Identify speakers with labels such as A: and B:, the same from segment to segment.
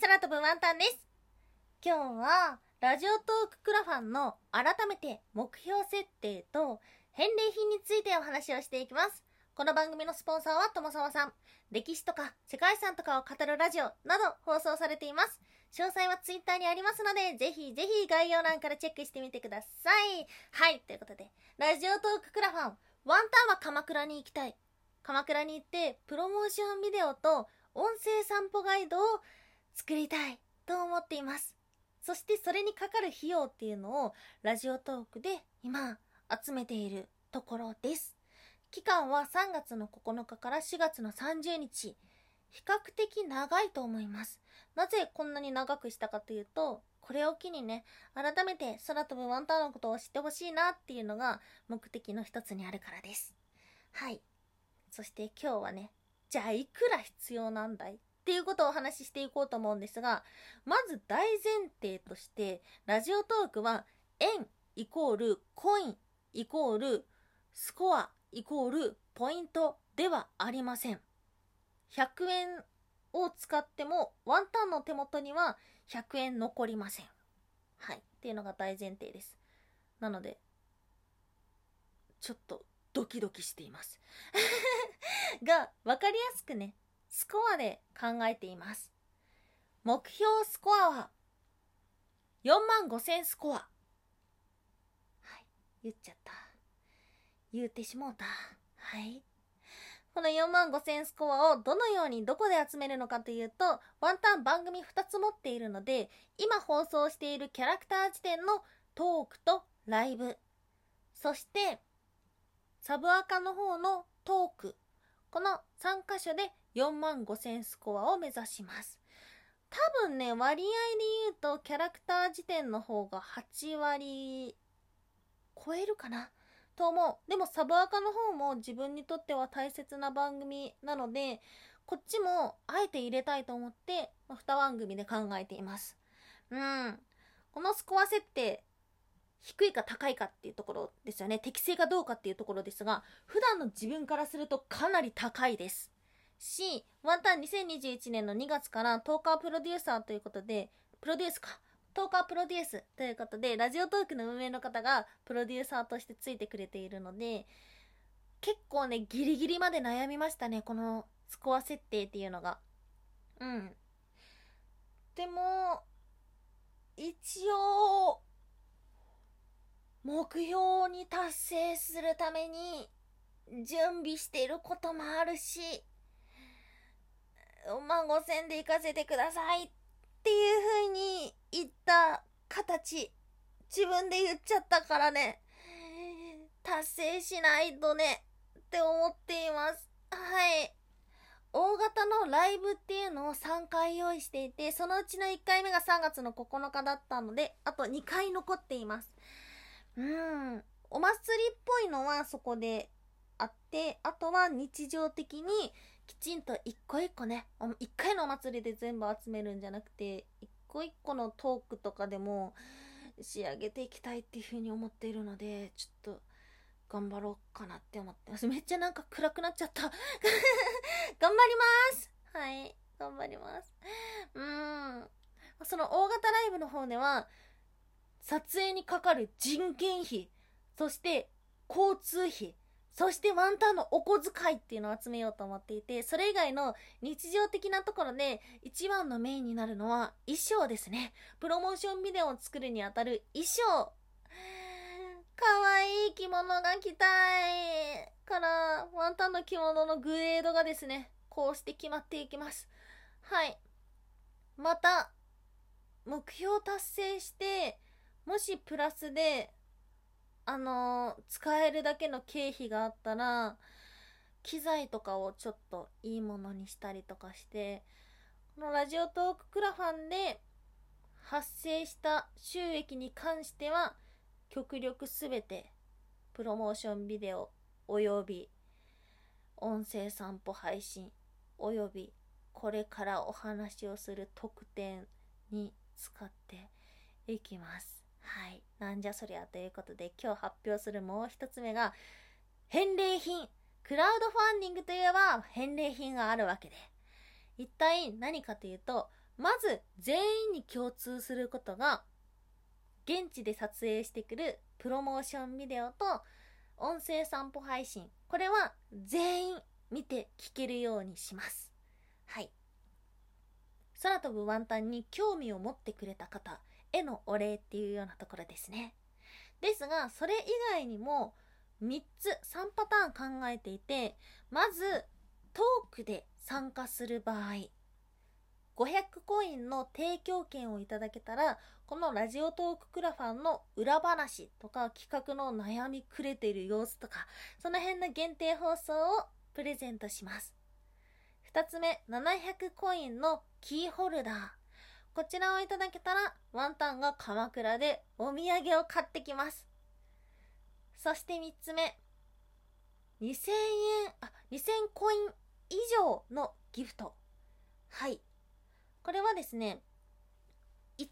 A: 空飛ぶワンタンです。今日は、ラジオトーククラファンの改めて目標設定と返礼品についてお話をしていきます。この番組のスポンサーは友沢さん。歴史とか世界遺産とかを語るラジオなど放送されています。詳細はツイッターにありますので、ぜひぜひ概要欄からチェックしてみてください。はい、ということで、ラジオトーククラファン、ワンタンは鎌倉に行きたい。鎌倉に行って、プロモーションビデオと音声散歩ガイドを作りたいと思っています。そしてそれにかかる費用っていうのをラジオトークで今集めているところです。期間は3月の9日から4月の30日。比較的長いと思います。なぜこんなに長くしたかというと、これを機にね、改めて空飛ぶワンタンのことを知ってほしいなっていうのが目的の一つにあるからです。はい。そして今日はね、じゃあいくら必要なんだいっていうことをお話ししていこうと思うんですが、まず大前提として、ラジオトークは円イコールコインイコールスコアイコールポイントではありません。100円を使ってもワンタンの手元には100円残りません。はい。っていうのが大前提です。なので、ちょっとドキドキしています。が、わかりやすくね、スコアで考えています。目標スコアは、4万5千スコア。はい。言っちゃった。言うてしもうた。はい。この4万5千スコアをどのようにどこで集めるのかというと、ワンタン番組2つ持っているので、今放送しているキャラクター辞典のトークとライブ、そして、サブアカの方のトーク、この3箇所で4万5千スコアを目指します。多分ね、割合で言うと、キャラクター辞典の方が8割超えるかな？と思う。でもサブアカの方も自分にとっては大切な番組なので、こっちもあえて入れたいと思って、2番組で考えています。うん。このスコア設定、低いか高いかっていうところですよね。適正かどうかっていうところですが、普段の自分からするとかなり高いです。し、ワンタン2021年の2月からトーカープロデューサーということで、プロデュースか。トーカープロデュースということで、ラジオトークの運営の方がプロデューサーとしてついてくれているので、結構ね、ギリギリまで悩みましたね、このスコア設定っていうのが。うん。でも、一応、目標に達成するために準備していることもあるし、4万5千で行かせてくださいっていう風に言った形、自分で言っちゃったからね、達成しないとね、って思っています。はい。大型のライブっていうのを3回用意していて、そのうちの1回目が3月の9日だったので、あと2回残っています。うん。お祭りっぽいのはそこであって、あとは日常的にきちんと一個一個ね、一回のお祭りで全部集めるんじゃなくて、一個一個のトークとかでも仕上げていきたいっていうふうに思っているので、ちょっと頑張ろうかなって思ってます。めっちゃなんか暗くなっちゃった。頑張りますはい、頑張ります。うん。その大型ライブの方では、撮影にかかる人件費、そして交通費、そしてワンタンのお小遣いっていうのを集めようと思っていて、それ以外の日常的なところで一番のメインになるのは衣装ですね。プロモーションビデオを作るにあたる衣装。かわいい着物が着たい。から、ワンタンの着物のグレードがですね、こうして決まっていきます。はい。また、目標達成して、もしプラスで、あのー使えるだけの経費があったら、機材とかをちょっといいものにしたりとかして、このラジオトーククラファンで発生した収益に関しては、極力すべてプロモーションビデオおよび音声散歩配信およびこれからお話をする特典に使っていきます。はい。なんじゃそりゃということで今日発表するもう一つ目が返礼品。クラウドファンディングといえば返礼品があるわけで。一体何かというとまず全員に共通することが現地で撮影してくるプロモーションビデオと音声散歩配信これは全員見て聞けるようにしますはい空飛ぶワンタンに興味を持ってくれた方へのお礼っていうようなところですね。ですがそれ以外にも3つ3パターン考えていてまずトークで参加する場合。500コインの提供権をいただけたらこのラジオトーククラファンの裏話とか企画の悩みくれてる様子とかその辺の限定放送をプレゼントします。2つ目700コインのキーホルダー。こちらをいただけたらワンタンが鎌倉でお土産を買ってきます。そして3つ目。2000円あ2000コイン以上のギフト。はい。これはですね、1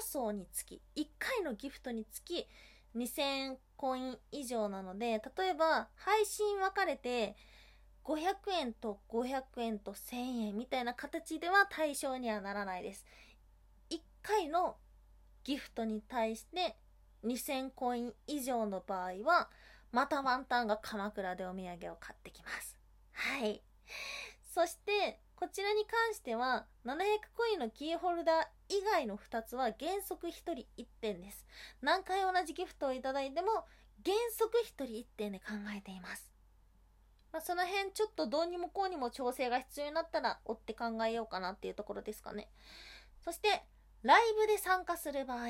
A: 放送につき、1回のギフトにつき2000コイン以上なので、例えば配信分かれて500円と500円と1000円みたいな形では対象にはならないです。回のギフトに対して2000コイン以上の場合は、またワンタンが鎌倉でお土産を買ってきます。はい。そして、こちらに関しては700コインのキーホルダー以外の2つは原則1人1点です。何回同じギフトをいただいても原則1人1点で考えています。まあ、その辺ちょっとどうにもこうにも調整が必要になったら追って考えようかなっていうところですかね。そしてライブで参加する場合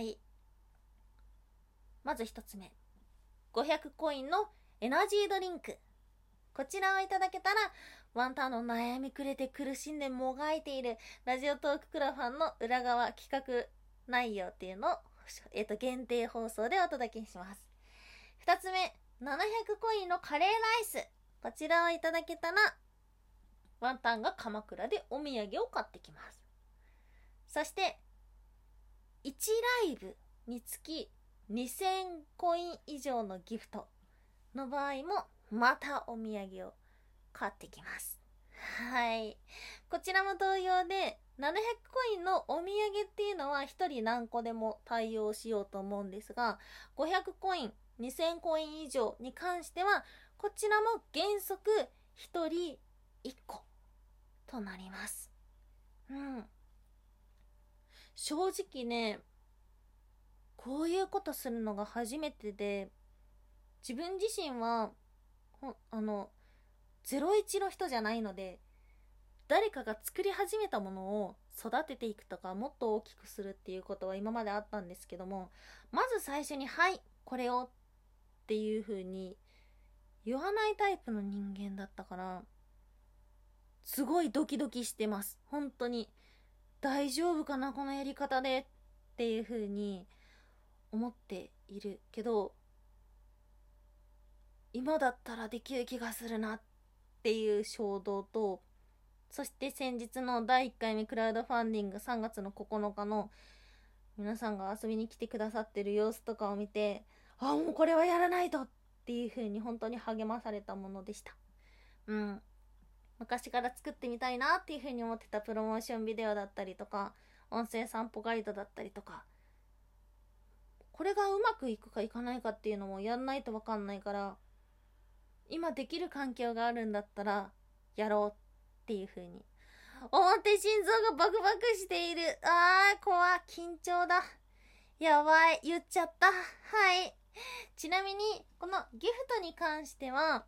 A: まず1つ目500コインのエナジードリンクこちらをいただけたらワンタンの悩みくれて苦しんでもがいているラジオトーククラファンの裏側企画内容っていうのを、えっと、限定放送でお届けします。二つ目、700コインのカレーライス。こちらをいただけたら、ワンタンが鎌倉でお土産を買ってきます。そして、1ライブにつき2000コイン以上のギフトの場合も、またお土産を買ってきます。はい。こちらも同様で、700コインのお土産っていうのは1人何個でも対応しようと思うんですが、500コイン、2000コイン以上に関しては、こちらも原則1人1個となります。うん。正直ね、こういうことするのが初めてで、自分自身は、あの、01の人じゃないので誰かが作り始めたものを育てていくとかもっと大きくするっていうことは今まであったんですけどもまず最初に「はいこれを」っていう風に言わないタイプの人間だったからすごいドキドキしてます。本当に。大丈夫かなこのやり方でっていう風に思っているけど今だったらできる気がするなっていう衝動とそして先日の第1回目クラウドファンディング3月の9日の皆さんが遊びに来てくださってる様子とかを見てあもうこれはやらないとっていう風に本当に励まされたものでした。うん。昔から作ってみたいなっていう風に思ってたプロモーションビデオだったりとか音声散歩ガイドだったりとかこれがうまくいくかいかないかっていうのもやんないとわかんないから今できる環境があるんだったらやろうっていう風に。思って心臓がバクバクしている。あー怖緊張だ。やばい言っちゃった。はい。ちなみにこのギフトに関しては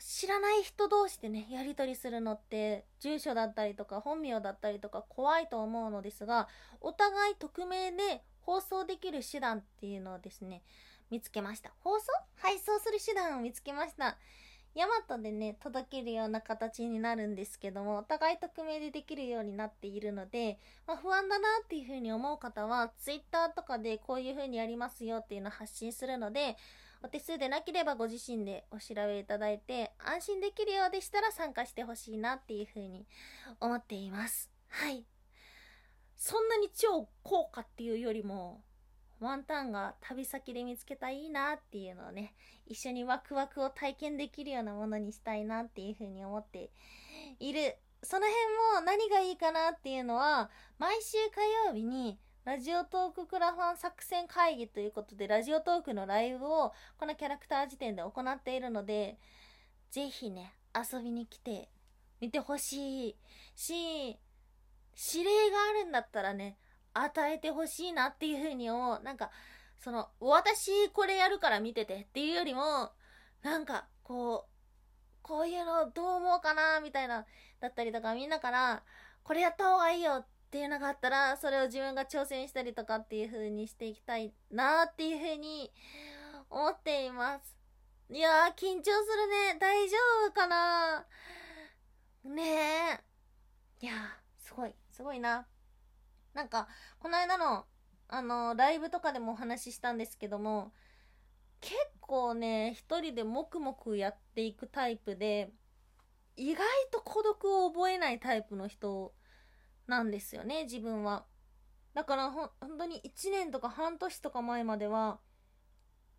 A: 知らない人同士でねやり取りするのって住所だったりとか本名だったりとか怖いと思うのですがお互い匿名で放送できる手段っていうのをですね見つけました。放送？配送する手段を見つけました。ヤマトでね、届けるような形になるんですけども、お互い匿名でできるようになっているので、まあ、不安だなっていう風に思う方は、Twitter とかでこういう風にやりますよっていうのを発信するので、お手数でなければご自身でお調べいただいて、安心できるようでしたら参加してほしいなっていう風に思っています。はい。そんなに超効果っていうよりも、ワンタンが旅先で見つけたらいいなっていうのをね、一緒にワクワクを体験できるようなものにしたいなっていうふうに思っているその辺も何がいいかなっていうのは、毎週火曜日に、ラジオトーククラファン作戦会議ということで、ラジオトークのライブを、このキャラクター時点で行っているので、ぜひね、遊びに来て、見てほしいし、指令があるんだったらね、与えてほしいなっていうふうに思う。なんか、その、私これやるから見ててっていうよりも、なんか、こう、こういうのどう思うかなみたいな、だったりとか、みんなから、これやった方がいいよっっていうのがあったら、それを自分が挑戦したりとかっていう風にしていきたいなっていう風に思っています。いやー、緊張するね。大丈夫かな？ねえ。いやー、すごい、すごいな。なんか、この間の、あの、ライブとかでもお話ししたんですけども、結構ね、一人で黙々やっていくタイプで、意外と孤独を覚えないタイプの人なんですよね、自分は。だからほ、本当に1年とか半年とか前までは、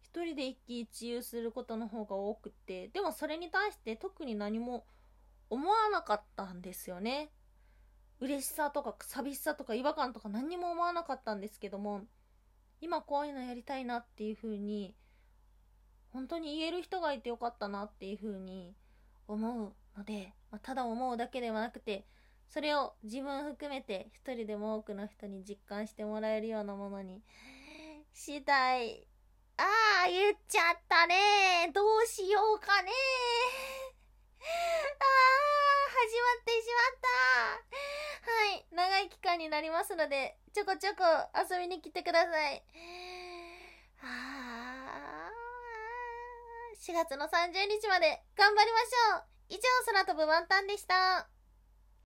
A: 一人で一喜一憂することの方が多くて、でもそれに対して特に何も思わなかったんですよね。嬉しさとか寂しさとか違和感とか何にも思わなかったんですけども、今こういうのやりたいなっていう風に本当に言える人がいてよかったなっていう風に思うので、ま、ただ思うだけではなくて、それを自分含めて一人でも多くの人に実感してもらえるようなものにしたい。ああ、言っちゃったね。どうしようかね。ああ、始まってしまった。はい。長い期間になりますので、ちょこちょこ遊びに来てください。ああ。4月の30日まで頑張りましょう以上、空飛ぶワンタンでした。